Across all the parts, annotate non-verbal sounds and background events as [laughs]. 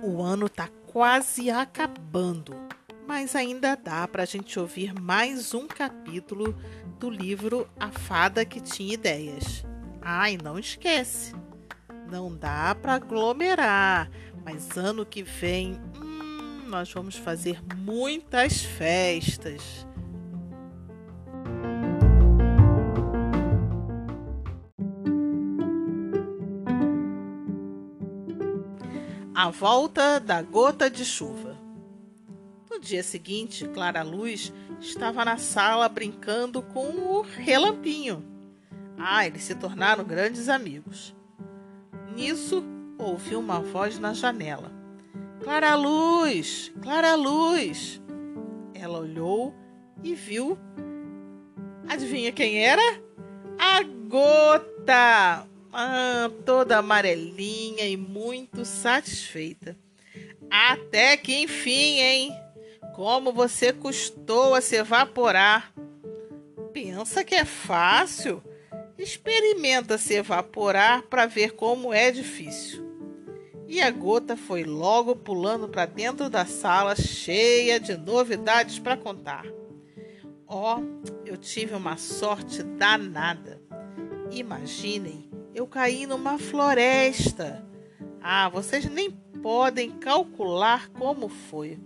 O ano tá quase acabando, mas ainda dá para a gente ouvir mais um capítulo do livro A Fada que Tinha Ideias. E não esquece, não dá para aglomerar, mas ano que vem hum, nós vamos fazer muitas festas. A volta da gota de chuva. No dia seguinte, Clara Luz estava na sala brincando com o Relampinho. Ah, eles se tornaram grandes amigos. Nisso, ouviu uma voz na janela. Clara Luz! Clara Luz! Ela olhou e viu. Adivinha quem era? A gota! Ah, toda amarelinha e muito satisfeita. Até que enfim, hein? Como você custou a se evaporar. Pensa que é fácil? Experimenta se evaporar para ver como é difícil. E a gota foi logo pulando para dentro da sala, cheia de novidades para contar. Ó, oh, eu tive uma sorte danada. Imaginem eu caí numa floresta. Ah, vocês nem podem calcular como foi.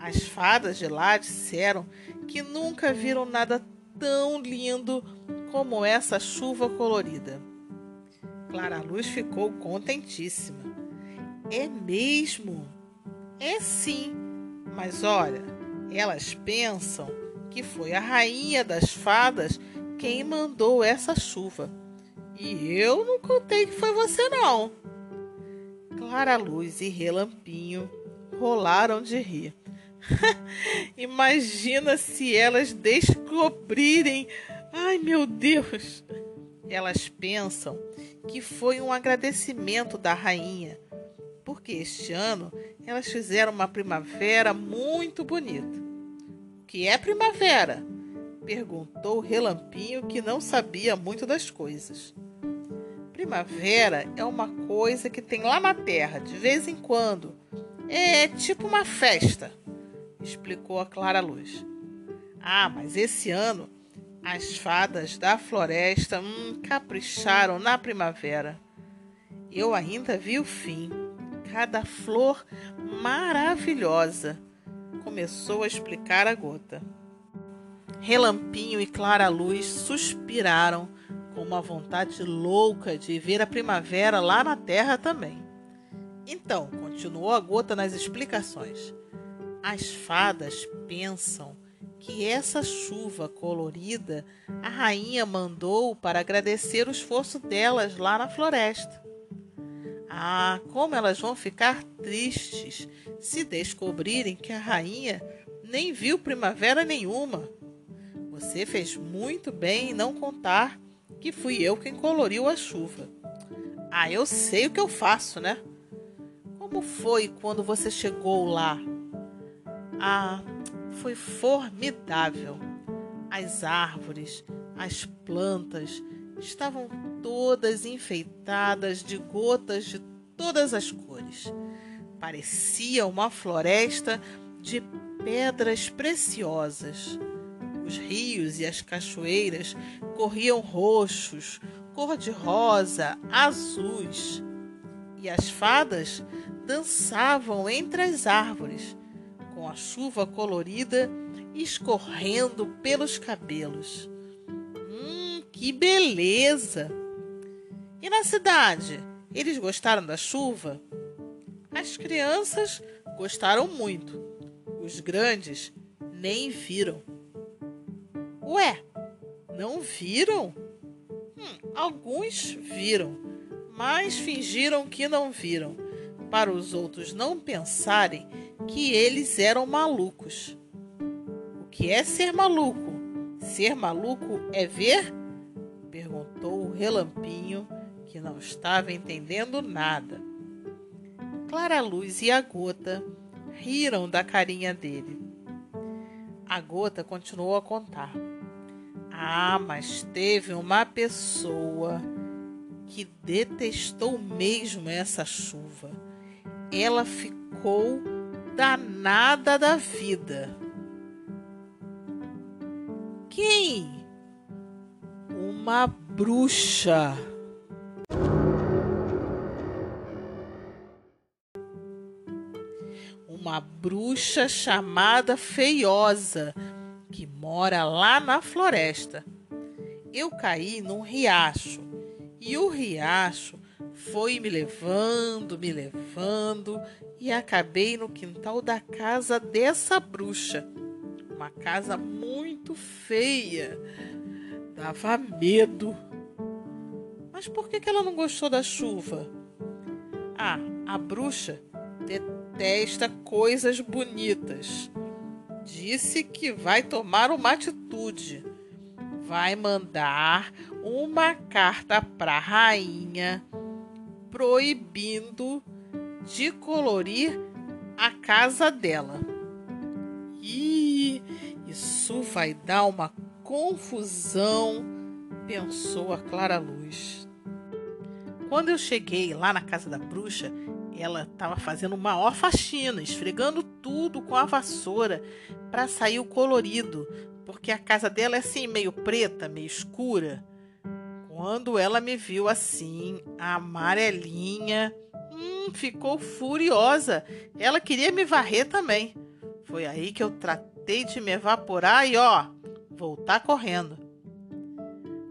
As fadas de lá disseram que nunca viram nada tão lindo como essa chuva colorida. Clara Luz ficou contentíssima. É mesmo? É sim. Mas olha, elas pensam que foi a rainha das fadas quem mandou essa chuva. E eu não contei que foi você, não. Clara Luz e Relampinho rolaram de rir. [laughs] Imagina se elas descobrirem. Ai, meu Deus! Elas pensam que foi um agradecimento da rainha, porque este ano elas fizeram uma primavera muito bonita. O que é primavera? Perguntou Relampinho, que não sabia muito das coisas. Primavera é uma coisa que tem lá na Terra, de vez em quando. É tipo uma festa, explicou a Clara Luz. Ah, mas esse ano as fadas da floresta hum, capricharam na primavera. Eu ainda vi o fim. Cada flor maravilhosa. Começou a explicar a gota. Relampinho e Clara Luz suspiraram com uma vontade louca de ver a primavera lá na terra também. Então, continuou a gota nas explicações. As fadas pensam que essa chuva colorida a rainha mandou para agradecer o esforço delas lá na floresta. Ah, como elas vão ficar tristes se descobrirem que a rainha nem viu primavera nenhuma. Você fez muito bem em não contar que fui eu quem coloriu a chuva. Ah, eu sei o que eu faço, né? Como foi quando você chegou lá? Ah, foi formidável. As árvores, as plantas estavam todas enfeitadas de gotas de todas as cores. Parecia uma floresta de pedras preciosas. Os rios e as cachoeiras corriam roxos, cor-de-rosa, azuis. E as fadas dançavam entre as árvores, com a chuva colorida escorrendo pelos cabelos. Hum, que beleza! E na cidade, eles gostaram da chuva? As crianças gostaram muito. Os grandes nem viram. Ué, não viram? Hum, alguns viram, mas fingiram que não viram, para os outros não pensarem que eles eram malucos. O que é ser maluco? Ser maluco é ver? perguntou o Relampinho, que não estava entendendo nada. Clara Luz e a Gota riram da carinha dele. A Gota continuou a contar. Ah, mas teve uma pessoa que detestou mesmo essa chuva. Ela ficou danada da vida. Quem? Uma bruxa. Uma bruxa chamada Feiosa, que mora lá na floresta. Eu caí num riacho e o riacho foi me levando, me levando e acabei no quintal da casa dessa bruxa. Uma casa muito feia. Dava medo. Mas por que, ela não gostou da chuva? Ah, a bruxa detesta coisas bonitas. Disse que vai tomar uma atitude. Vai mandar uma carta para a rainha proibindo de colorir a casa dela. E isso vai dar uma confusão, pensou a Clara Luz. Quando eu cheguei lá na casa da bruxa, ela estava fazendo maior faxina, esfregando tudo com a vassoura para sair o colorido, porque a casa dela é assim meio preta, meio escura. Quando ela me viu assim, amarelinha, hum, ficou furiosa. Ela queria me varrer também. Foi aí que eu tratei de me evaporar e ó, voltar correndo.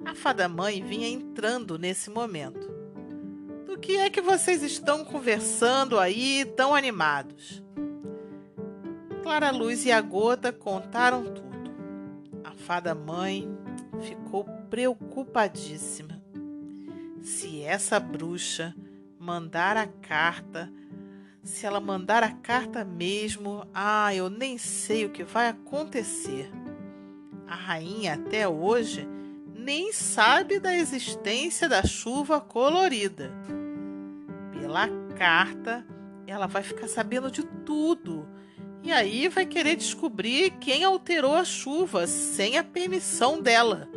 A fada mãe vinha entrando nesse momento. Que é que vocês estão conversando aí tão animados? Clara Luz e a Gota contaram tudo. A fada mãe ficou preocupadíssima. Se essa bruxa mandar a carta, se ela mandar a carta mesmo, ah, eu nem sei o que vai acontecer. A rainha até hoje nem sabe da existência da chuva colorida. Pela carta, ela vai ficar sabendo de tudo. E aí vai querer descobrir quem alterou a chuva sem a permissão dela.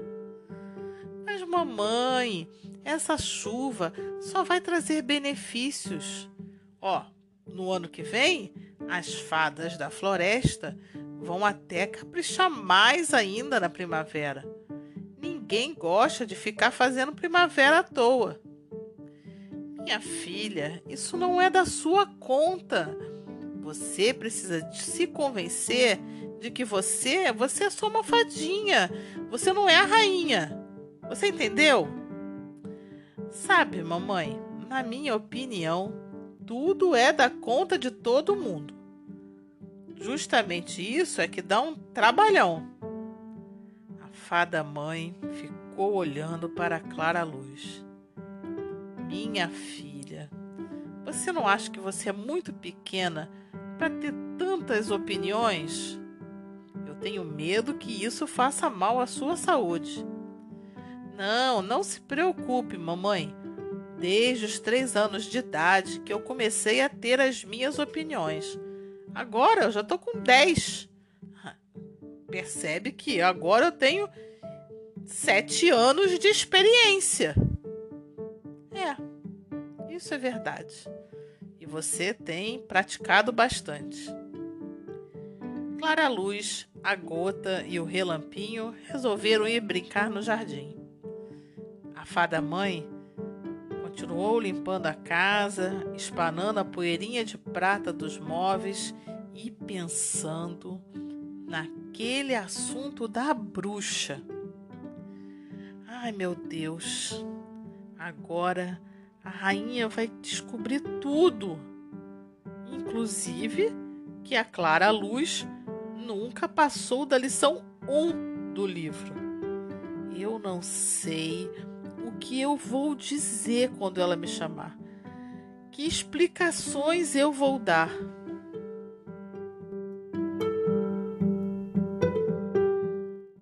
Mas, mamãe, essa chuva só vai trazer benefícios. Ó, no ano que vem, as fadas da floresta vão até caprichar mais ainda na primavera. Ninguém gosta de ficar fazendo primavera à toa. Minha filha, isso não é da sua conta. Você precisa se convencer de que você, você é só uma fadinha. Você não é a rainha. Você entendeu? Sabe, mamãe, na minha opinião, tudo é da conta de todo mundo. Justamente isso é que dá um trabalhão. A fada mãe ficou olhando para a clara luz. Minha filha, você não acha que você é muito pequena para ter tantas opiniões? Eu tenho medo que isso faça mal à sua saúde. Não, não se preocupe, mamãe. Desde os três anos de idade que eu comecei a ter as minhas opiniões. Agora eu já tô com dez. Percebe que agora eu tenho sete anos de experiência. Isso é verdade. E você tem praticado bastante. Clara Luz, a Gota e o Relampinho resolveram ir brincar no jardim. A fada mãe continuou limpando a casa, espanando a poeirinha de prata dos móveis e pensando naquele assunto da bruxa. Ai meu Deus, agora a rainha vai descobrir tudo, inclusive que a Clara Luz nunca passou da lição 1 do livro. Eu não sei o que eu vou dizer quando ela me chamar? Que explicações eu vou dar?